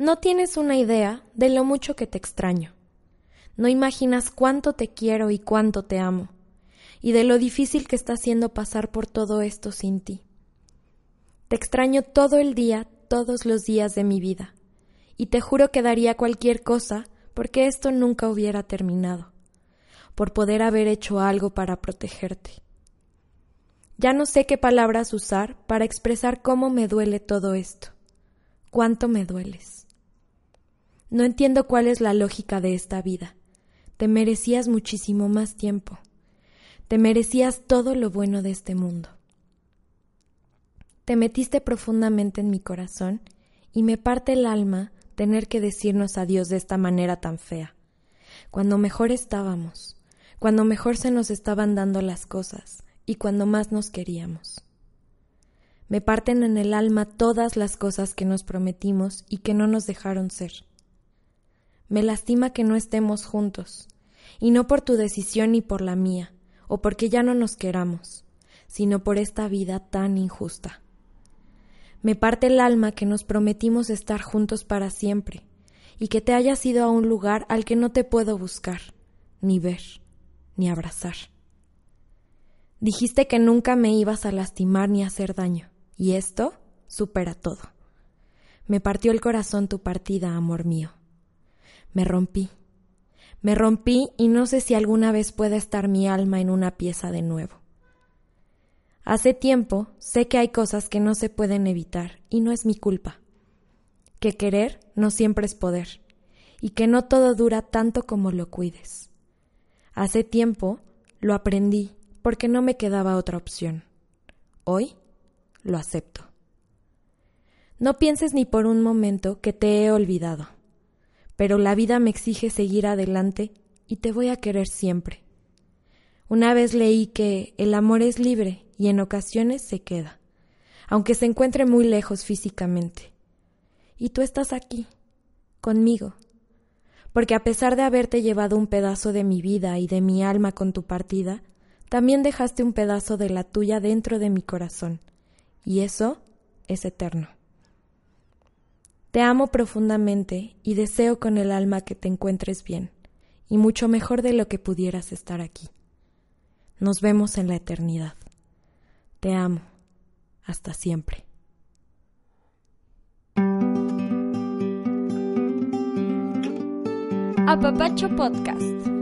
No tienes una idea de lo mucho que te extraño. No imaginas cuánto te quiero y cuánto te amo, y de lo difícil que está haciendo pasar por todo esto sin ti. Te extraño todo el día, todos los días de mi vida, y te juro que daría cualquier cosa porque esto nunca hubiera terminado, por poder haber hecho algo para protegerte. Ya no sé qué palabras usar para expresar cómo me duele todo esto, cuánto me dueles. No entiendo cuál es la lógica de esta vida. Te merecías muchísimo más tiempo. Te merecías todo lo bueno de este mundo. Te metiste profundamente en mi corazón y me parte el alma tener que decirnos adiós de esta manera tan fea. Cuando mejor estábamos, cuando mejor se nos estaban dando las cosas y cuando más nos queríamos. Me parten en el alma todas las cosas que nos prometimos y que no nos dejaron ser. Me lastima que no estemos juntos, y no por tu decisión ni por la mía, o porque ya no nos queramos, sino por esta vida tan injusta. Me parte el alma que nos prometimos estar juntos para siempre, y que te hayas ido a un lugar al que no te puedo buscar, ni ver, ni abrazar. Dijiste que nunca me ibas a lastimar ni a hacer daño, y esto supera todo. Me partió el corazón tu partida, amor mío. Me rompí. Me rompí y no sé si alguna vez pueda estar mi alma en una pieza de nuevo. Hace tiempo sé que hay cosas que no se pueden evitar y no es mi culpa. Que querer no siempre es poder y que no todo dura tanto como lo cuides. Hace tiempo lo aprendí porque no me quedaba otra opción. Hoy lo acepto. No pienses ni por un momento que te he olvidado pero la vida me exige seguir adelante y te voy a querer siempre. Una vez leí que el amor es libre y en ocasiones se queda, aunque se encuentre muy lejos físicamente. Y tú estás aquí, conmigo, porque a pesar de haberte llevado un pedazo de mi vida y de mi alma con tu partida, también dejaste un pedazo de la tuya dentro de mi corazón, y eso es eterno. Te amo profundamente y deseo con el alma que te encuentres bien, y mucho mejor de lo que pudieras estar aquí. Nos vemos en la eternidad. Te amo. Hasta siempre. Apapacho Podcast.